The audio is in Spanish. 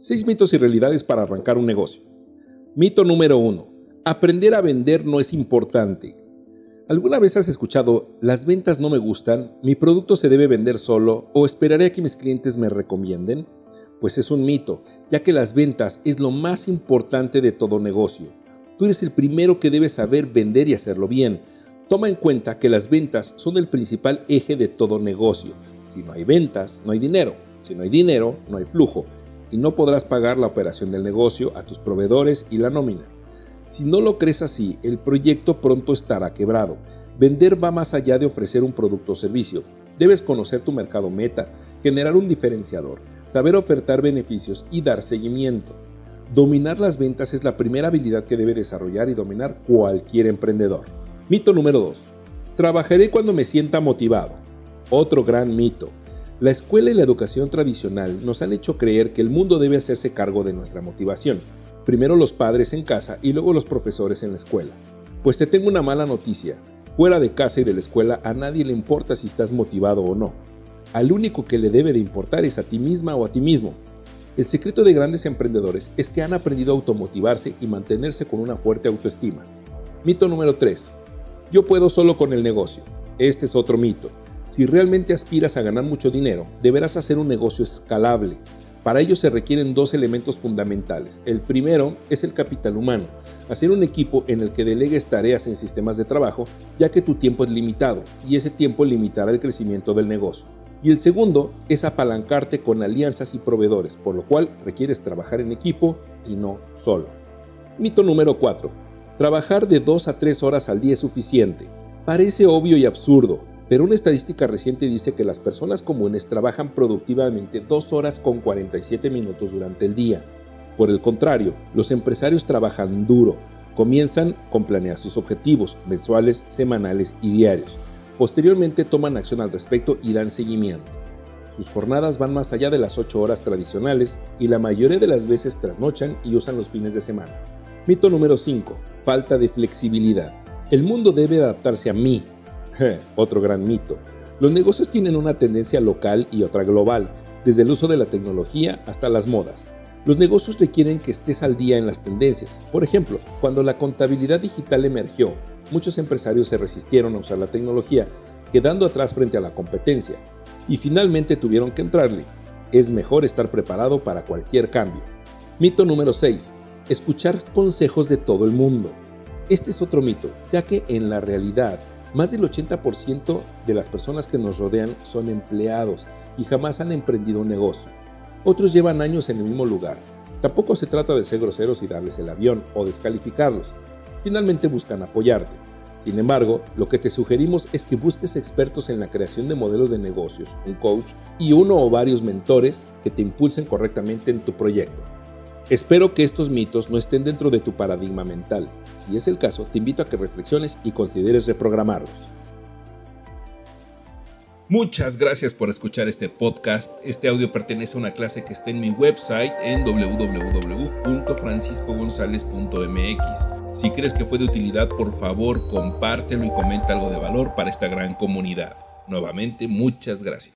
6 mitos y realidades para arrancar un negocio. Mito número 1. Aprender a vender no es importante. ¿Alguna vez has escuchado, las ventas no me gustan, mi producto se debe vender solo o esperaré a que mis clientes me recomienden? Pues es un mito, ya que las ventas es lo más importante de todo negocio. Tú eres el primero que debe saber vender y hacerlo bien. Toma en cuenta que las ventas son el principal eje de todo negocio. Si no hay ventas, no hay dinero. Si no hay dinero, no hay flujo y no podrás pagar la operación del negocio, a tus proveedores y la nómina. Si no lo crees así, el proyecto pronto estará quebrado. Vender va más allá de ofrecer un producto o servicio. Debes conocer tu mercado meta, generar un diferenciador, saber ofertar beneficios y dar seguimiento. Dominar las ventas es la primera habilidad que debe desarrollar y dominar cualquier emprendedor. Mito número 2. Trabajaré cuando me sienta motivado. Otro gran mito. La escuela y la educación tradicional nos han hecho creer que el mundo debe hacerse cargo de nuestra motivación. Primero los padres en casa y luego los profesores en la escuela. Pues te tengo una mala noticia. Fuera de casa y de la escuela a nadie le importa si estás motivado o no. Al único que le debe de importar es a ti misma o a ti mismo. El secreto de grandes emprendedores es que han aprendido a automotivarse y mantenerse con una fuerte autoestima. Mito número 3. Yo puedo solo con el negocio. Este es otro mito. Si realmente aspiras a ganar mucho dinero, deberás hacer un negocio escalable. Para ello se requieren dos elementos fundamentales. El primero es el capital humano, hacer un equipo en el que delegues tareas en sistemas de trabajo, ya que tu tiempo es limitado y ese tiempo limitará el crecimiento del negocio. Y el segundo es apalancarte con alianzas y proveedores, por lo cual requieres trabajar en equipo y no solo. Mito número 4. Trabajar de 2 a 3 horas al día es suficiente. Parece obvio y absurdo, pero una estadística reciente dice que las personas comunes trabajan productivamente 2 horas con 47 minutos durante el día. Por el contrario, los empresarios trabajan duro, comienzan con planear sus objetivos mensuales, semanales y diarios. Posteriormente toman acción al respecto y dan seguimiento. Sus jornadas van más allá de las 8 horas tradicionales y la mayoría de las veces trasnochan y usan los fines de semana. Mito número 5. Falta de flexibilidad. El mundo debe adaptarse a mí, Otro gran mito. Los negocios tienen una tendencia local y otra global, desde el uso de la tecnología hasta las modas. Los negocios requieren que estés al día en las tendencias. Por ejemplo, cuando la contabilidad digital emergió, muchos empresarios se resistieron a usar la tecnología, quedando atrás frente a la competencia, y finalmente tuvieron que entrarle. Es mejor estar preparado para cualquier cambio. Mito número 6. Escuchar consejos de todo el mundo. Este es otro mito, ya que en la realidad más del 80% de las personas que nos rodean son empleados y jamás han emprendido un negocio. Otros llevan años en el mismo lugar. Tampoco se trata de ser groseros y darles el avión o descalificarlos. Finalmente buscan apoyarte. Sin embargo, lo que te sugerimos es que busques expertos en la creación de modelos de negocios, un coach y uno o varios mentores que te impulsen correctamente en tu proyecto. Espero que estos mitos no estén dentro de tu paradigma mental. Si es el caso, te invito a que reflexiones y consideres reprogramarlos. Muchas gracias por escuchar este podcast. Este audio pertenece a una clase que está en mi website en www.franciscogonzalez.mx. Si crees que fue de utilidad, por favor, compártelo y comenta algo de valor para esta gran comunidad. Nuevamente, muchas gracias.